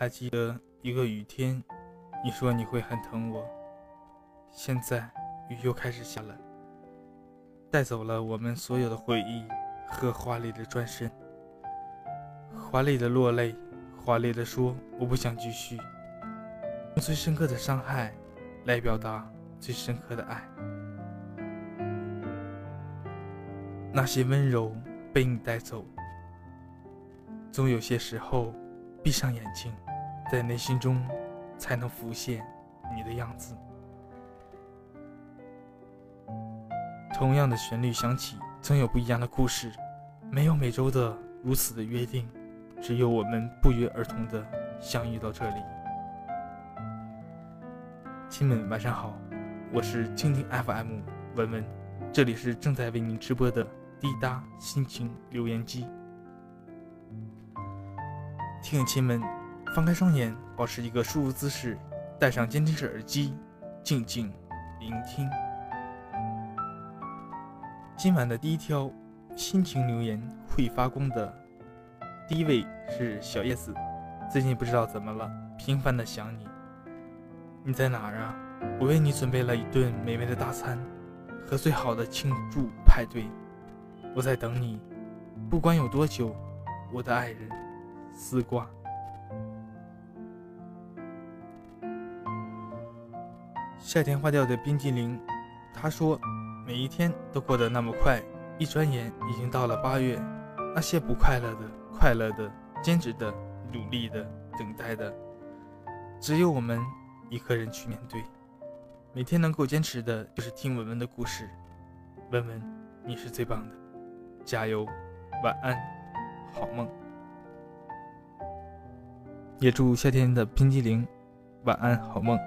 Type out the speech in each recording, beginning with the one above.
还记得一个雨天，你说你会很疼我。现在雨又开始下了，带走了我们所有的回忆和华丽的转身，华丽的落泪，华丽的说我不想继续，用最深刻的伤害来表达最深刻的爱。那些温柔被你带走，总有些时候，闭上眼睛，在内心中才能浮现你的样子。同样的旋律响起，总有不一样的故事。没有每周的如此的约定，只有我们不约而同的相遇到这里。亲们，晚上好，我是蜻蜓 FM 文文，这里是正在为您直播的滴答心情留言机。听亲们，放开双眼，保持一个舒服姿势，戴上监听式耳机，静静聆听。今晚的第一条心情留言会发光的第一位是小叶子，最近不知道怎么了，频繁的想你。你在哪儿啊？我为你准备了一顿美味的大餐和最好的庆祝派对，我在等你，不管有多久，我的爱人。丝瓜，夏天化掉的冰激凌。他说：“每一天都过得那么快，一转眼已经到了八月。那些不快乐的、快乐的、坚持的、努力的、等待的，只有我们一个人去面对。每天能够坚持的，就是听文文的故事。文文，你是最棒的，加油！晚安，好梦。”也祝夏天的冰激凌晚安好梦。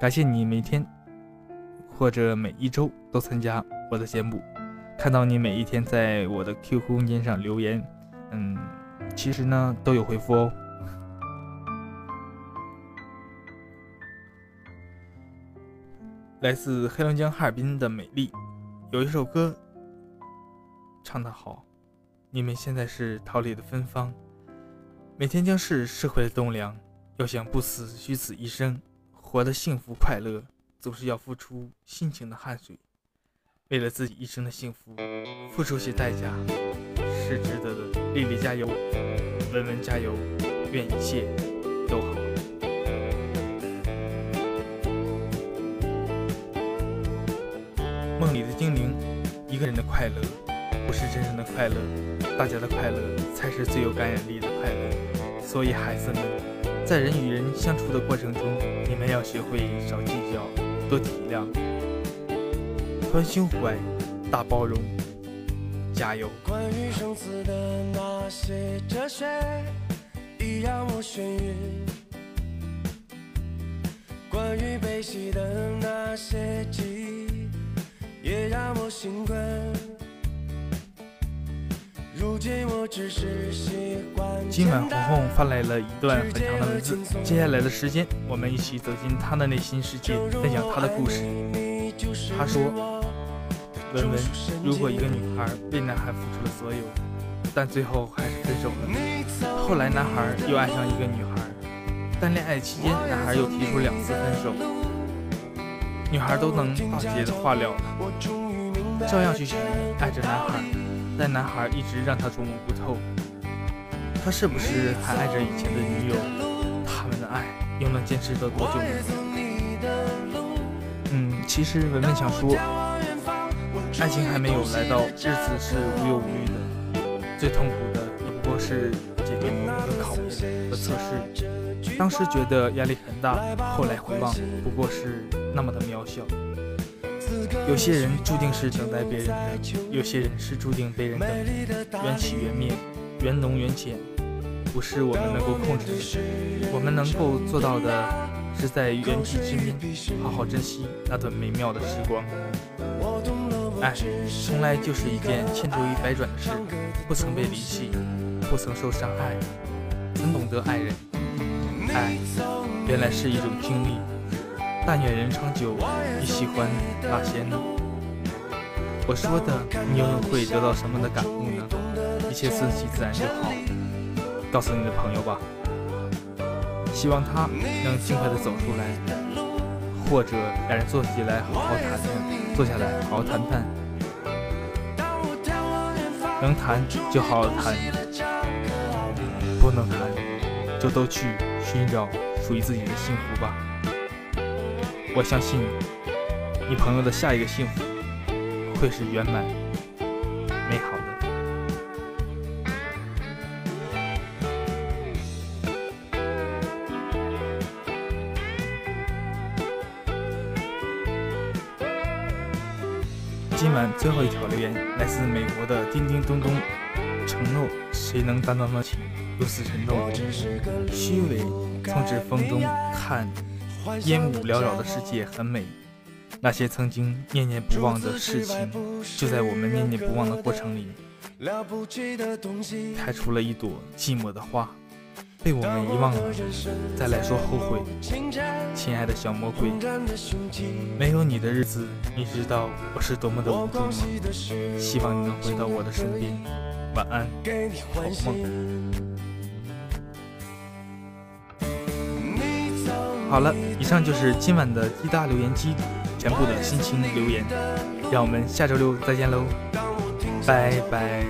感谢你每天或者每一周都参加我的节目，看到你每一天在我的 QQ 空间上留言，嗯，其实呢都有回复哦。来自黑龙江哈尔滨的美丽，有一首歌唱得好，你们现在是桃李的芬芳。每天将是社会的栋梁，要想不死虚此一生，活得幸福快乐，总是要付出辛勤的汗水。为了自己一生的幸福，付出些代价是值得的。丽丽加油，文文加油，愿一切都好。梦里的精灵，一个人的快乐不是真正的快乐，大家的快乐才是最有感染力的快乐。所以，孩子们，在人与人相处的过程中，你们要学会少计较，多体谅，宽胸怀，大包容，加油！关于生死的那些哲学，已让我眩晕；关于悲喜的那些记忆，也让我心困。今晚红红发来了一段很长的文字，接下来的时间，我们一起走进她的内心世界，分享她的故事。她说：“文文，如果一个女孩为男孩付出了所有，但最后还是分手了，后来男孩又爱上一个女孩，但恋爱期间男孩又提出两次分手，女孩都能大姐的话了，照样继续爱着男孩。”但男孩一直让他捉摸不透，他是不是还爱着以前的女友？他们的爱又能坚持得多久呢？嗯，其实文文想说，爱情还没有来到，日子是无忧无虑的，最痛苦的也不过是这个和考验和测试。当时觉得压力很大，后来回望，不过是那么的渺小。有些人注定是等待别人的，有些人是注定被人等。缘起缘灭，缘浓缘浅，不是我们能够控制的。我们能够做到的，是在缘起之面，好好珍惜那段美妙的时光。爱，从来就是一件千折百转的事，不曾被离弃，不曾受伤害，很懂得爱人。爱，原来是一种经历。但愿人长久，你喜欢哪些呢？我说的，你又会得到什么的感悟呢？一切顺其自然就好。告诉你的朋友吧，希望他能尽快的走出来，或者两人坐起来好好谈谈，坐下来好好谈谈，能谈就好好谈，不能谈就都去寻找属于自己的幸福吧。我相信你朋友的下一个幸福会是圆满美好的。今晚最后一条留言来自美国的叮叮咚咚，承诺谁能担当得起如此沉重？虚伪，从指缝中看，烟雾缭绕的世界很美。那些曾经念念不忘的事情，就在我们念念不忘的过程里，开出了一朵寂寞的花。被我们遗忘了，再来说后悔。亲爱的小魔鬼，没有你的日子，你知道我是多么的无助吗？希望你能回到我的身边。晚安，好梦。好了，以上就是今晚的滴答留言机全部的心情留言，让我们下周六再见喽，拜拜。